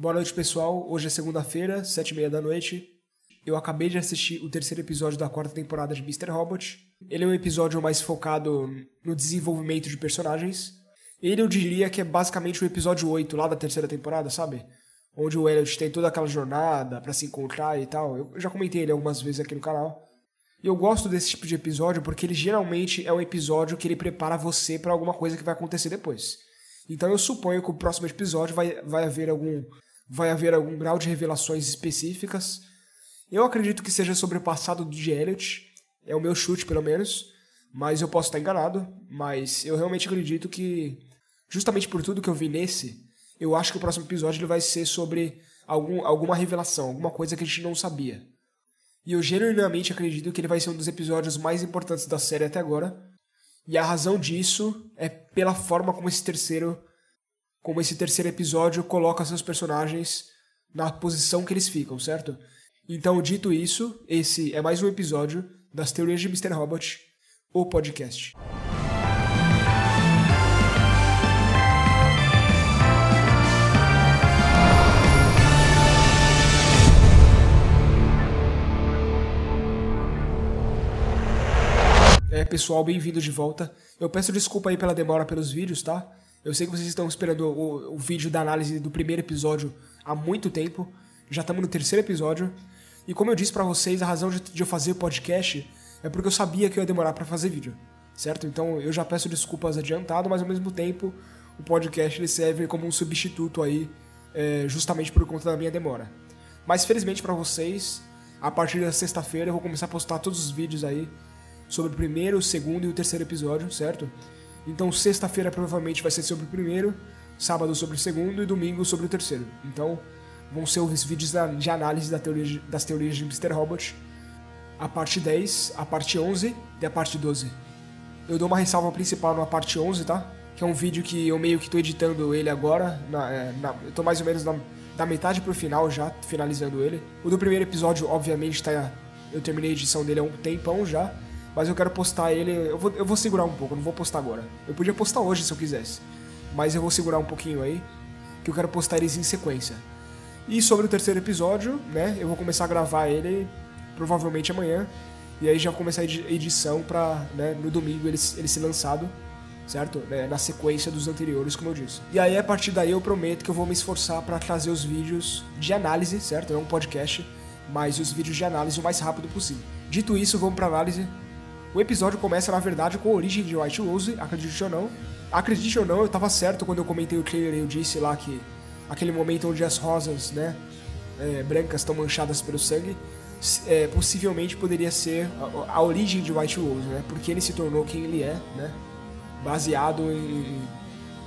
Boa noite, pessoal. Hoje é segunda-feira, sete e meia da noite. Eu acabei de assistir o terceiro episódio da quarta temporada de Mr. Robot. Ele é um episódio mais focado no desenvolvimento de personagens. Ele eu diria que é basicamente o episódio 8 lá da terceira temporada, sabe? Onde o Elliot tem toda aquela jornada para se encontrar e tal. Eu já comentei ele algumas vezes aqui no canal. E eu gosto desse tipo de episódio porque ele geralmente é um episódio que ele prepara você para alguma coisa que vai acontecer depois. Então eu suponho que o próximo episódio vai, vai haver algum vai haver algum grau de revelações específicas. Eu acredito que seja sobre o passado de Elliot, é o meu chute pelo menos, mas eu posso estar enganado, mas eu realmente acredito que justamente por tudo que eu vi nesse, eu acho que o próximo episódio ele vai ser sobre algum, alguma revelação, alguma coisa que a gente não sabia. E eu genuinamente acredito que ele vai ser um dos episódios mais importantes da série até agora. E a razão disso é pela forma como esse terceiro como esse terceiro episódio coloca seus personagens na posição que eles ficam, certo? Então, dito isso, esse é mais um episódio das Teorias de Mr. Robot, o podcast. É, pessoal, bem-vindo de volta. Eu peço desculpa aí pela demora pelos vídeos, tá? Eu sei que vocês estão esperando o, o vídeo da análise do primeiro episódio há muito tempo. Já estamos no terceiro episódio. E como eu disse para vocês, a razão de, de eu fazer o podcast é porque eu sabia que eu ia demorar para fazer vídeo, certo? Então eu já peço desculpas adiantado, mas ao mesmo tempo o podcast ele serve como um substituto aí, é, justamente por conta da minha demora. Mas felizmente para vocês, a partir da sexta-feira eu vou começar a postar todos os vídeos aí sobre o primeiro, o segundo e o terceiro episódio, certo? Então, sexta-feira provavelmente vai ser sobre o primeiro, sábado sobre o segundo e domingo sobre o terceiro. Então, vão ser os vídeos de análise das teorias de Mr. Robot. A parte 10, a parte 11 e a parte 12. Eu dou uma ressalva principal na parte 11, tá? Que é um vídeo que eu meio que tô editando ele agora. Na, é, na, eu tô mais ou menos na, da metade pro final já, finalizando ele. O do primeiro episódio, obviamente, tá. Eu terminei a edição dele há um tempão já. Mas eu quero postar ele. Eu vou, eu vou segurar um pouco, não vou postar agora. Eu podia postar hoje se eu quisesse. Mas eu vou segurar um pouquinho aí. Que eu quero postar eles em sequência. E sobre o terceiro episódio, né? Eu vou começar a gravar ele provavelmente amanhã. E aí já começar a edição pra né, no domingo ele, ele ser lançado, certo? É, na sequência dos anteriores, como eu disse. E aí a partir daí eu prometo que eu vou me esforçar para trazer os vídeos de análise, certo? Não um podcast, mas os vídeos de análise o mais rápido possível. Dito isso, vamos para análise o episódio começa, na verdade, com a origem de White Rose, acredite ou não. Acredite ou não, eu tava certo quando eu comentei o trailer eu disse lá que aquele momento onde as rosas, né, é, brancas estão manchadas pelo sangue, é, possivelmente poderia ser a, a, origem de White Rose, né, porque ele se tornou quem ele é, né, baseado em...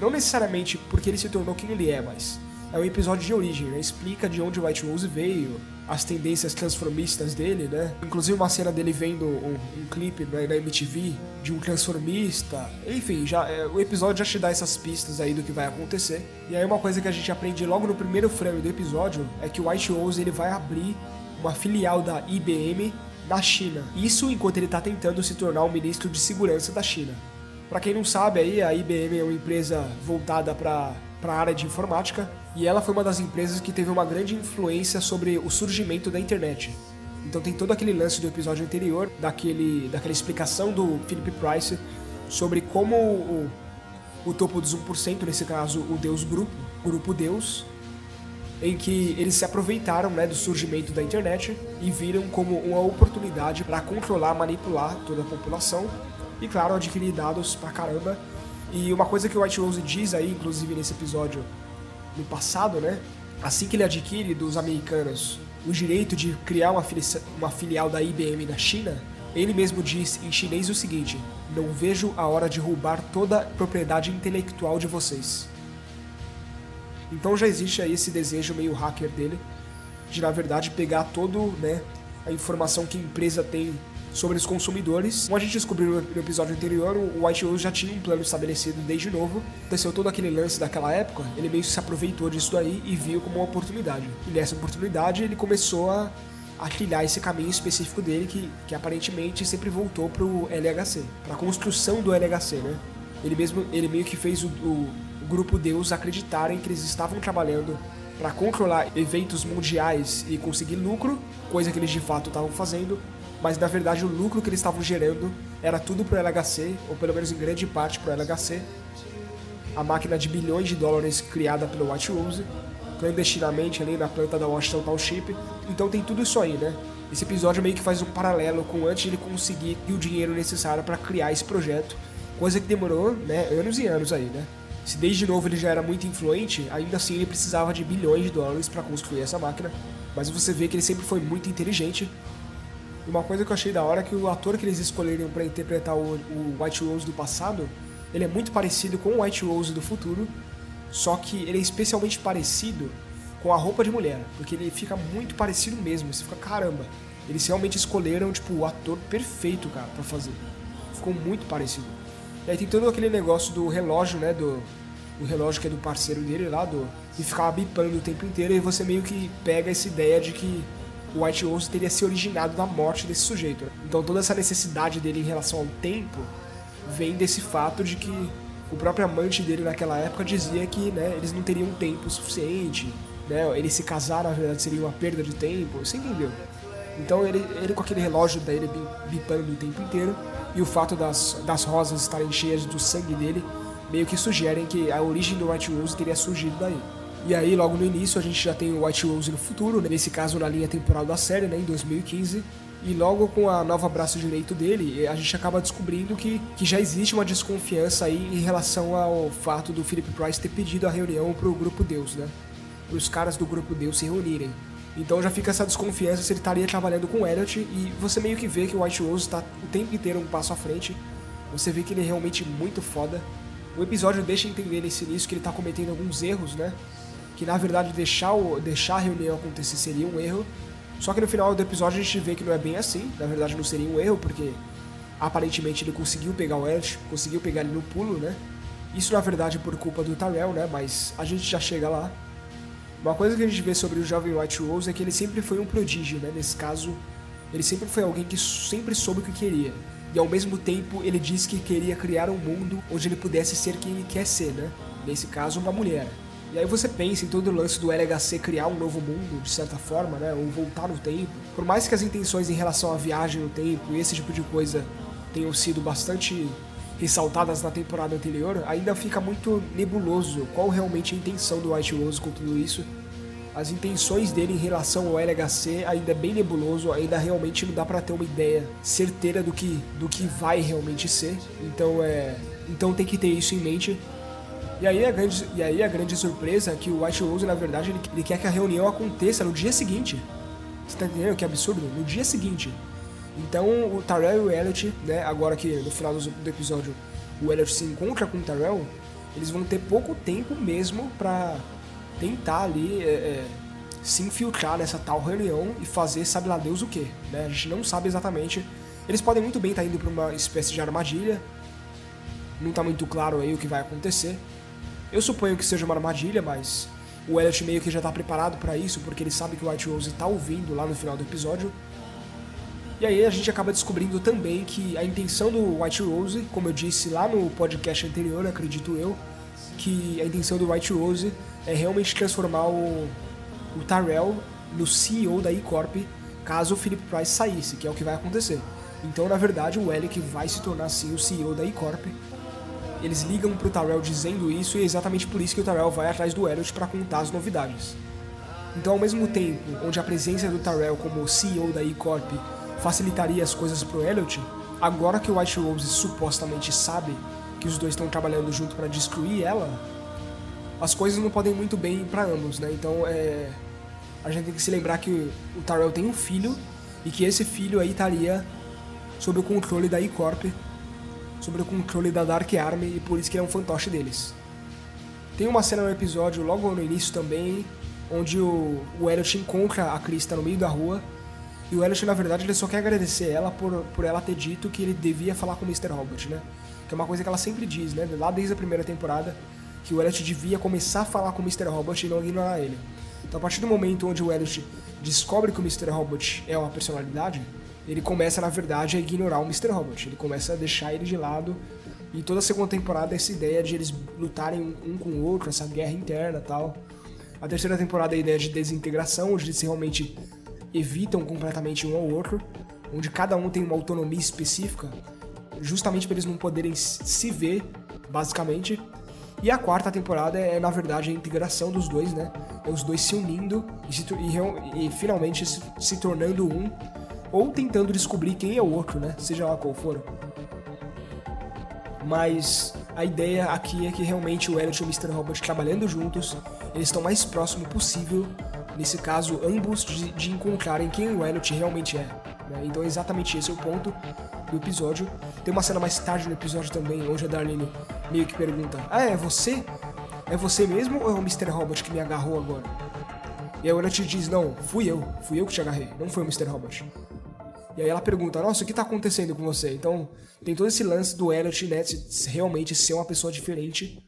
Não necessariamente porque ele se tornou quem ele é, mas é um episódio de origem, né, explica de onde White Rose veio, as tendências transformistas dele, né? Inclusive uma cena dele vendo um, um clipe né, na MTV de um transformista. Enfim, já é, o episódio já te dá essas pistas aí do que vai acontecer. E aí uma coisa que a gente aprende logo no primeiro frame do episódio é que o White Rose ele vai abrir uma filial da IBM na China. Isso enquanto ele está tentando se tornar o ministro de segurança da China. Para quem não sabe aí, a IBM é uma empresa voltada para a área de informática e ela foi uma das empresas que teve uma grande influência sobre o surgimento da internet. Então tem todo aquele lance do episódio anterior, daquele, daquela explicação do Philip Price sobre como o, o topo dos 1%, nesse caso o Deus Grupo, Grupo Deus, em que eles se aproveitaram né, do surgimento da internet e viram como uma oportunidade para controlar, manipular toda a população e, claro, adquirir dados pra caramba e uma coisa que o White Rose diz aí, inclusive nesse episódio no passado, né? Assim que ele adquire dos americanos o direito de criar uma, uma filial da IBM na China, ele mesmo diz em chinês o seguinte: Não vejo a hora de roubar toda a propriedade intelectual de vocês. Então já existe aí esse desejo meio hacker dele de na verdade pegar todo, né, a informação que a empresa tem sobre os consumidores. Como a gente descobriu no episódio anterior, o White Rose já tinha um plano estabelecido desde novo. Aconteceu todo aquele lance daquela época, ele meio que se aproveitou disso daí e viu como uma oportunidade. E nessa oportunidade ele começou a, trilhar esse caminho específico dele que, que aparentemente sempre voltou pro LHC, para a construção do LHC, né? Ele mesmo, ele meio que fez o, o, o grupo Deus acreditarem que eles estavam trabalhando para controlar eventos mundiais e conseguir lucro, coisa que eles de fato estavam fazendo, mas na verdade o lucro que eles estavam gerando era tudo pro LHC, ou pelo menos em grande parte pro LHC. A máquina de bilhões de dólares criada pelo White Rose, clandestinamente ali na planta da Washington Township. Então tem tudo isso aí, né? Esse episódio meio que faz um paralelo com antes ele conseguir o dinheiro necessário para criar esse projeto, coisa que demorou, né, anos e anos aí, né? Se desde novo ele já era muito influente, ainda assim ele precisava de bilhões de dólares para construir essa máquina. Mas você vê que ele sempre foi muito inteligente. E uma coisa que eu achei da hora é que o ator que eles escolheram para interpretar o, o White Rose do passado, ele é muito parecido com o White Rose do futuro, só que ele é especialmente parecido com a roupa de mulher, porque ele fica muito parecido mesmo. Você fica, caramba, eles realmente escolheram tipo o ator perfeito, cara, para fazer. Ficou muito parecido. E aí tem todo aquele negócio do relógio, né? Do, do relógio que é do parceiro dele lá, do. E ficava bipando o tempo inteiro, e você meio que pega essa ideia de que o White Rose teria se originado da morte desse sujeito. Então toda essa necessidade dele em relação ao tempo vem desse fato de que o próprio amante dele naquela época dizia que né, eles não teriam tempo suficiente, né, ele se casar na verdade seria uma perda de tempo, você entendeu? Então ele, ele com aquele relógio dele bipando o tempo inteiro, e o fato das, das rosas estarem cheias do sangue dele meio que sugerem que a origem do White Rose teria surgido daí. E aí, logo no início, a gente já tem o White Rose no futuro, né? nesse caso na linha temporal da série, né, em 2015. E logo com a nova braço direito dele, a gente acaba descobrindo que, que já existe uma desconfiança aí em relação ao fato do Philip Price ter pedido a reunião pro grupo Deus, né? Para os caras do grupo Deus se reunirem. Então já fica essa desconfiança se ele estaria trabalhando com o Elliot e você meio que vê que o White Rose está o tempo inteiro um passo à frente. Você vê que ele é realmente muito foda. O episódio deixa entender nesse início que ele está cometendo alguns erros, né? Que na verdade deixar, o, deixar a reunião acontecer seria um erro. Só que no final do episódio a gente vê que não é bem assim. Na verdade não seria um erro, porque aparentemente ele conseguiu pegar o Elliot, conseguiu pegar ele no pulo, né? Isso na verdade é por culpa do Tyrell, né? Mas a gente já chega lá. Uma coisa que a gente vê sobre o jovem White Rose é que ele sempre foi um prodígio, né? Nesse caso, ele sempre foi alguém que sempre soube o que queria. E ao mesmo tempo, ele disse que queria criar um mundo onde ele pudesse ser quem ele quer ser, né? Nesse caso, uma mulher. E aí você pensa em todo o lance do LHC criar um novo mundo, de certa forma, né? Ou voltar no tempo. Por mais que as intenções em relação à viagem no tempo e esse tipo de coisa tenham sido bastante ressaltadas na temporada anterior, ainda fica muito nebuloso qual realmente é a intenção do White Rose com tudo isso. As intenções dele em relação ao LHC ainda é bem nebuloso, ainda realmente não dá para ter uma ideia certeira do que, do que vai realmente ser. Então é, então tem que ter isso em mente. E aí a grande, e aí a grande surpresa é que o White Rose, na verdade, ele, ele quer que a reunião aconteça no dia seguinte. Você tá entendendo que absurdo? No dia seguinte. Então o Tyrell e o Elliot, né, agora que no final do episódio o Elliot se encontra com o Tyrell, eles vão ter pouco tempo mesmo pra tentar ali é, é, se infiltrar nessa tal reunião e fazer sabe lá Deus o que. Né? A gente não sabe exatamente. Eles podem muito bem estar tá indo para uma espécie de armadilha. Não está muito claro aí o que vai acontecer. Eu suponho que seja uma armadilha, mas o Elliot meio que já está preparado para isso, porque ele sabe que o White Rose está ouvindo lá no final do episódio. E aí a gente acaba descobrindo também que a intenção do White Rose, como eu disse lá no podcast anterior, acredito eu, que a intenção do White Rose é realmente transformar o, o Tyrell no CEO da E-Corp caso o Philip Price saísse, que é o que vai acontecer. Então, na verdade, o Alec vai se tornar sim o CEO da E-Corp. Eles ligam pro Tyrell dizendo isso e é exatamente por isso que o Tyrell vai atrás do Elliot para contar as novidades. Então, ao mesmo tempo onde a presença do Tyrell como CEO da E-Corp facilitaria as coisas pro Elliot, agora que o White Rose supostamente sabe que os dois estão trabalhando junto para destruir ela, as coisas não podem muito bem para ambos, né? Então, é, a gente tem que se lembrar que o Tyrell tem um filho e que esse filho aí estaria sob o controle da E-Corp, sob o controle da Dark Army e por isso que ele é um fantoche deles. Tem uma cena no episódio logo no início também, onde o, o Elliot encontra a Krista no meio da rua e o Elliot, na verdade, ele só quer agradecer ela por, por ela ter dito que ele devia falar com o Mr. Robot, né? Que é uma coisa que ela sempre diz, né? Lá desde a primeira temporada, que o Elliot devia começar a falar com o Mr. Robot e não ignorar ele. Então, a partir do momento onde o Elliot descobre que o Mr. Robot é uma personalidade, ele começa, na verdade, a ignorar o Mr. Robot. Ele começa a deixar ele de lado. E toda a segunda temporada, essa ideia de eles lutarem um com o outro, essa guerra interna tal. A terceira temporada é a ideia de desintegração, onde eles realmente evitam completamente um ao outro, onde cada um tem uma autonomia específica, justamente para eles não poderem se ver, basicamente. E a quarta temporada é, na verdade, a integração dos dois, né? É os dois se unindo e, se, e, e finalmente se, se tornando um, ou tentando descobrir quem é o outro, né? Seja lá qual for. Mas a ideia aqui é que realmente o Elliot e o Mr. Robot trabalhando juntos, eles estão mais próximo possível, nesse caso, ambos de, de encontrarem quem o Elliot realmente é. Né? Então é exatamente esse é o ponto do episódio. Tem uma cena mais tarde no episódio também, onde a Darlene meio que pergunta: Ah, é você? É você mesmo ou é o Mr. Robot que me agarrou agora? E aí o Elliot diz: Não, fui eu, fui eu que te agarrei, não foi o Mr. Robot. E aí ela pergunta, nossa, o que tá acontecendo com você? Então, tem todo esse lance do Elliot, realmente ser uma pessoa diferente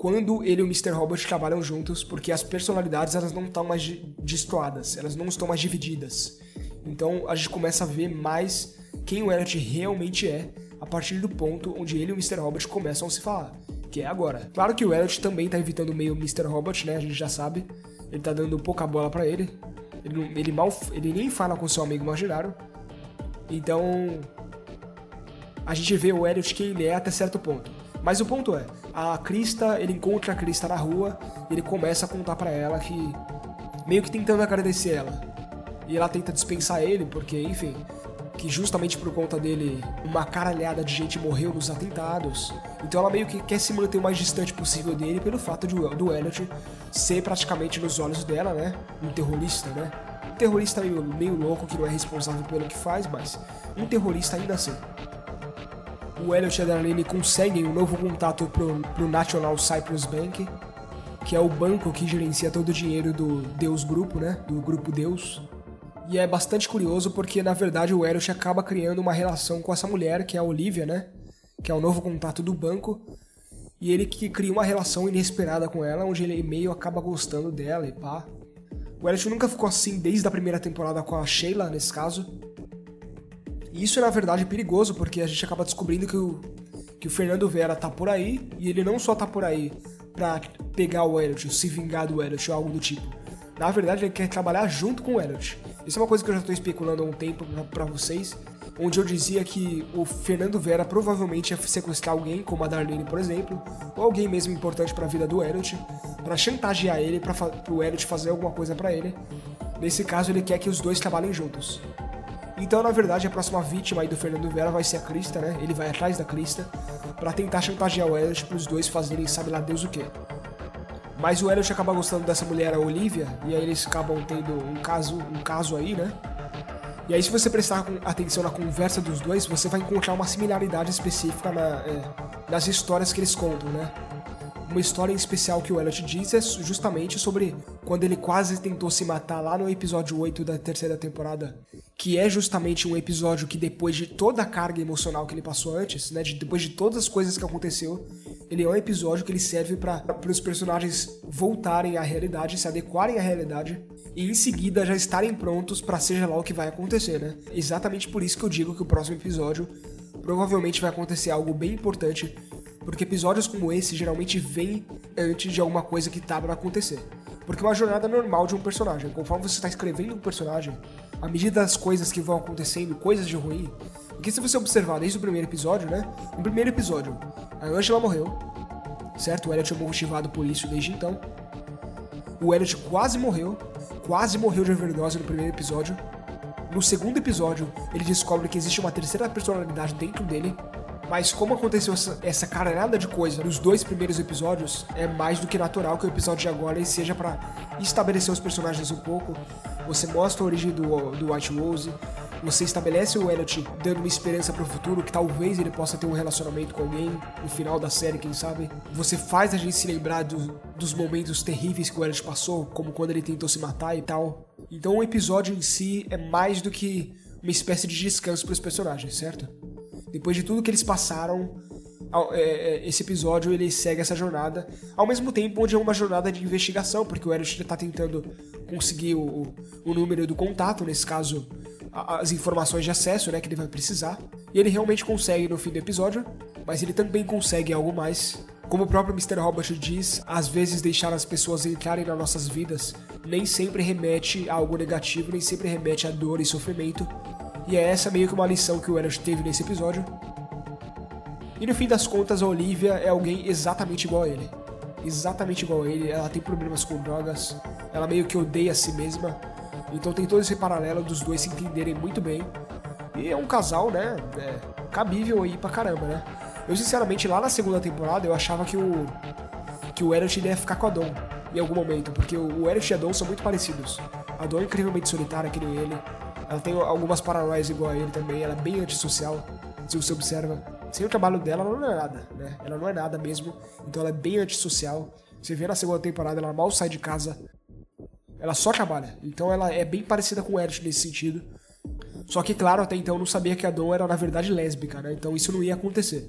quando ele e o Mr. Robot trabalham juntos, porque as personalidades elas não estão mais destoadas, elas não estão mais divididas. Então a gente começa a ver mais quem o Elliot realmente é a partir do ponto onde ele e o Mr. Robot começam a se falar, que é agora. Claro que o Elliot também tá evitando meio o Mr. Robot, né? A gente já sabe. Ele tá dando pouca bola para ele. Ele, ele mal ele nem fala com seu amigo imaginário. Então, a gente vê o Elliot quem ele é até certo ponto. Mas o ponto é, a Krista, ele encontra a Krista na rua, ele começa a contar para ela que meio que tentando agradecer ela. E ela tenta dispensar ele porque, enfim, que justamente por conta dele uma caralhada de gente morreu nos atentados. Então ela meio que quer se manter o mais distante possível dele pelo fato de, do Elliot ser praticamente nos olhos dela, né, um terrorista, né? Terrorista meio, meio louco que não é responsável pelo que faz, mas um terrorista ainda assim. O Elliot e a Darlene conseguem um novo contato pro, pro National Cyprus Bank, que é o banco que gerencia todo o dinheiro do Deus Grupo, né? Do Grupo Deus. E é bastante curioso porque, na verdade, o Elliot acaba criando uma relação com essa mulher, que é a Olivia, né? Que é o novo contato do banco. E ele que cria uma relação inesperada com ela, onde ele meio acaba gostando dela e pá. O Elliot nunca ficou assim desde a primeira temporada com a Sheila, nesse caso. E isso é, na verdade, perigoso, porque a gente acaba descobrindo que o, que o Fernando Vera tá por aí, e ele não só tá por aí pra pegar o Elliot, se vingar do Elliot ou algo do tipo. Na verdade, ele quer trabalhar junto com o Elliot. Isso é uma coisa que eu já tô especulando há um tempo para vocês, onde eu dizia que o Fernando Vera provavelmente ia sequestrar alguém, como a Darlene, por exemplo, ou alguém mesmo importante para a vida do Elliot, para chantagear ele, para o Elliot fazer alguma coisa para ele. Nesse caso, ele quer que os dois trabalhem juntos. Então, na verdade, a próxima vítima aí do Fernando Vera vai ser a Krista, né? Ele vai atrás da Krista para tentar chantagear o Elliot para os dois fazerem sabe lá Deus o quê. Mas o Elliot acaba gostando dessa mulher, a Olivia, e aí eles acabam tendo um caso, um caso aí, né? E aí, se você prestar atenção na conversa dos dois, você vai encontrar uma similaridade específica na, é, nas histórias que eles contam, né? Uma história em especial que o Elliot diz é justamente sobre quando ele quase tentou se matar lá no episódio 8 da terceira temporada, que é justamente um episódio que depois de toda a carga emocional que ele passou antes, né, de, depois de todas as coisas que aconteceu, ele é um episódio que ele serve para os personagens voltarem à realidade, se adequarem à realidade e em seguida já estarem prontos para seja lá o que vai acontecer, né? Exatamente por isso que eu digo que o próximo episódio provavelmente vai acontecer algo bem importante, porque episódios como esse geralmente vêm antes de alguma coisa que tá para acontecer. Porque é uma jornada normal de um personagem, conforme você está escrevendo um personagem, à medida das coisas que vão acontecendo, coisas de ruim, porque se você observar desde o primeiro episódio, né? No primeiro episódio, a Angela morreu, certo? O Elliot é motivado por isso desde então. O Elliot quase morreu, quase morreu de overdose no primeiro episódio. No segundo episódio, ele descobre que existe uma terceira personalidade dentro dele. Mas como aconteceu essa, essa caralhada de coisa nos dois primeiros episódios, é mais do que natural que o episódio de agora seja para estabelecer os personagens um pouco. Você mostra a origem do, do White Rose, você estabelece o Elliot dando uma esperança para o futuro, que talvez ele possa ter um relacionamento com alguém no final da série, quem sabe. Você faz a gente se lembrar do, dos momentos terríveis que o Elliot passou, como quando ele tentou se matar e tal. Então o episódio em si é mais do que uma espécie de descanso para os personagens, certo? Depois de tudo que eles passaram, esse episódio ele segue essa jornada, ao mesmo tempo onde é uma jornada de investigação, porque o Elliot está tentando conseguir o, o número do contato, nesse caso as informações de acesso né, que ele vai precisar. E ele realmente consegue no fim do episódio, mas ele também consegue algo mais, Como o próprio Mr. Robot diz, às vezes deixar as pessoas entrarem nas nossas vidas nem sempre remete a algo negativo, nem sempre remete a dor e sofrimento. E é essa meio que uma lição que o Elliot teve nesse episódio. E no fim das contas, a Olivia é alguém exatamente igual a ele. Exatamente igual a ele, ela tem problemas com drogas, ela meio que odeia a si mesma. Então tem todo esse paralelo dos dois se entenderem muito bem. E é um casal, né? É, cabível aí pra caramba, né? Eu, sinceramente, lá na segunda temporada, eu achava que o. que o Elliot ia ficar com a Dom em algum momento, porque o Elliot e a Dom são muito parecidos. A Dom é incrivelmente solitária, que nem ele. Ela tem algumas paranoias igual a ele também, ela é bem antissocial, se você observa. Sem o trabalho dela, ela não é nada, né? Ela não é nada mesmo, então ela é bem antissocial. Você vê na segunda temporada, ela mal sai de casa, ela só trabalha. Então ela é bem parecida com o Elliot nesse sentido. Só que, claro, até então não sabia que a Dom era na verdade lésbica, né? Então isso não ia acontecer.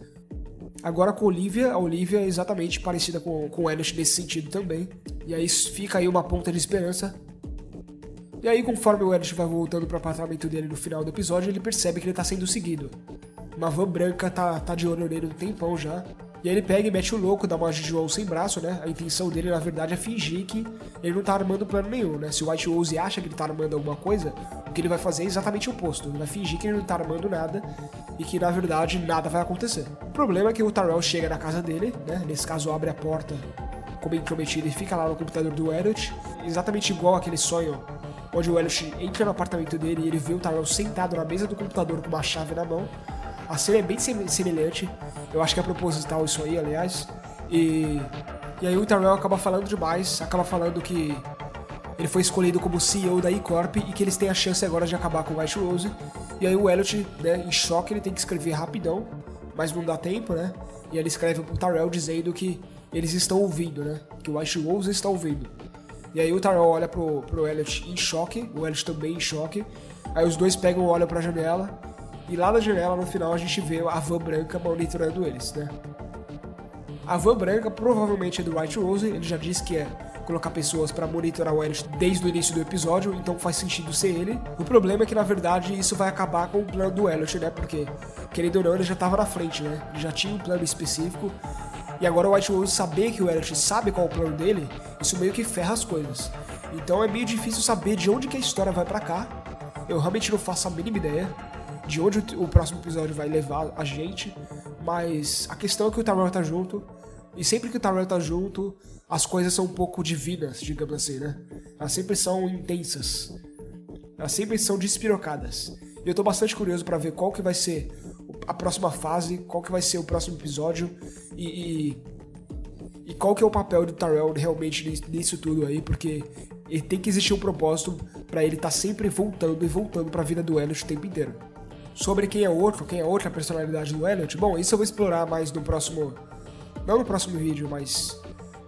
Agora com Olivia, a Olivia é exatamente parecida com, com o Elliot nesse sentido também. E aí fica aí uma ponta de esperança. E aí, conforme o Elliot vai voltando para o apartamento dele no final do episódio, ele percebe que ele tá sendo seguido. Uma van branca tá, tá de olho nele um tempão já. E aí ele pega e mete o louco, dá uma João sem braço, né? A intenção dele, na verdade, é fingir que ele não tá armando plano nenhum, né? Se o White Rose acha que ele tá armando alguma coisa, o que ele vai fazer é exatamente o oposto. Ele vai fingir que ele não tá armando nada e que, na verdade, nada vai acontecer. O problema é que o Tyrell chega na casa dele, né? Nesse caso, abre a porta como intrometido e fica lá no computador do Elliot, exatamente igual aquele sonho onde o Elliot entra no apartamento dele e ele vê o Tyrell sentado na mesa do computador com uma chave na mão. A cena é bem semelhante. Eu acho que é proposital isso aí, aliás. E, e aí o Tyrell acaba falando demais, acaba falando que ele foi escolhido como CEO da E-Corp e que eles têm a chance agora de acabar com o White Rose. E aí o Elliot, né, em choque, ele tem que escrever rapidão, mas não dá tempo, né? E ele escreve pro Tyrell dizendo que eles estão ouvindo, né? Que o White Rose está ouvindo. E aí o Tyrell olha pro, pro Elliot em choque, o Elliot também em choque. Aí os dois pegam olham pra janela. E lá na janela, no final, a gente vê a van branca monitorando eles, né? A van branca provavelmente é do White Rose, ele já disse que é colocar pessoas para monitorar o Elliot desde o início do episódio, então faz sentido ser ele. O problema é que na verdade isso vai acabar com o plano do Elliot, né? Porque, querendo ou não, ele já tava na frente, né? Ele já tinha um plano específico. E agora o White Rose saber que o Elliot sabe qual é o plano dele, isso meio que ferra as coisas. Então é meio difícil saber de onde que a história vai para cá. Eu realmente não faço a mínima ideia de onde o próximo episódio vai levar a gente, mas a questão é que o Tyrell tá junto, e sempre que o Tyrell tá junto, as coisas são um pouco divinas, digamos assim, né? Elas sempre são intensas. Elas sempre são despirocadas. E eu tô bastante curioso para ver qual que vai ser a próxima fase, qual que vai ser o próximo episódio e, e, e qual que é o papel do Tyrell realmente nisso tudo aí, porque tem que existir um propósito para ele estar tá sempre voltando e voltando para a vida do Elliot o tempo inteiro. Sobre quem é outro, quem é outra personalidade do Elliot, bom, isso eu vou explorar mais no próximo. Não no próximo vídeo, mas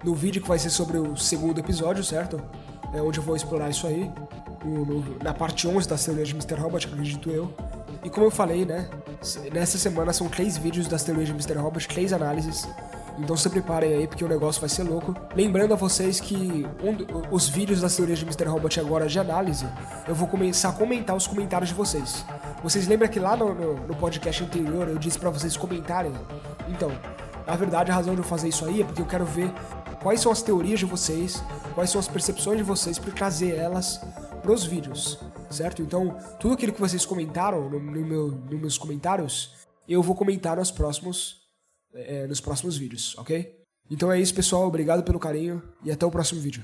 no vídeo que vai ser sobre o segundo episódio, certo? É onde eu vou explorar isso aí. No, no, na parte 11 da teorias de Mr. Robot, acredito eu. E como eu falei, né? Nessa semana são três vídeos das teorias de Mr. Robot, três análises. Então se preparem aí, porque o negócio vai ser louco. Lembrando a vocês que um, os vídeos das teorias de Mr. Robot agora de análise, eu vou começar a comentar os comentários de vocês. Vocês lembram que lá no, no, no podcast anterior eu disse para vocês comentarem? Então, na verdade a razão de eu fazer isso aí é porque eu quero ver quais são as teorias de vocês, quais são as percepções de vocês para trazer elas pros vídeos, certo? Então, tudo aquilo que vocês comentaram no, no meu, nos meus comentários, eu vou comentar nos próximos, é, nos próximos vídeos, ok? Então é isso, pessoal. Obrigado pelo carinho e até o próximo vídeo.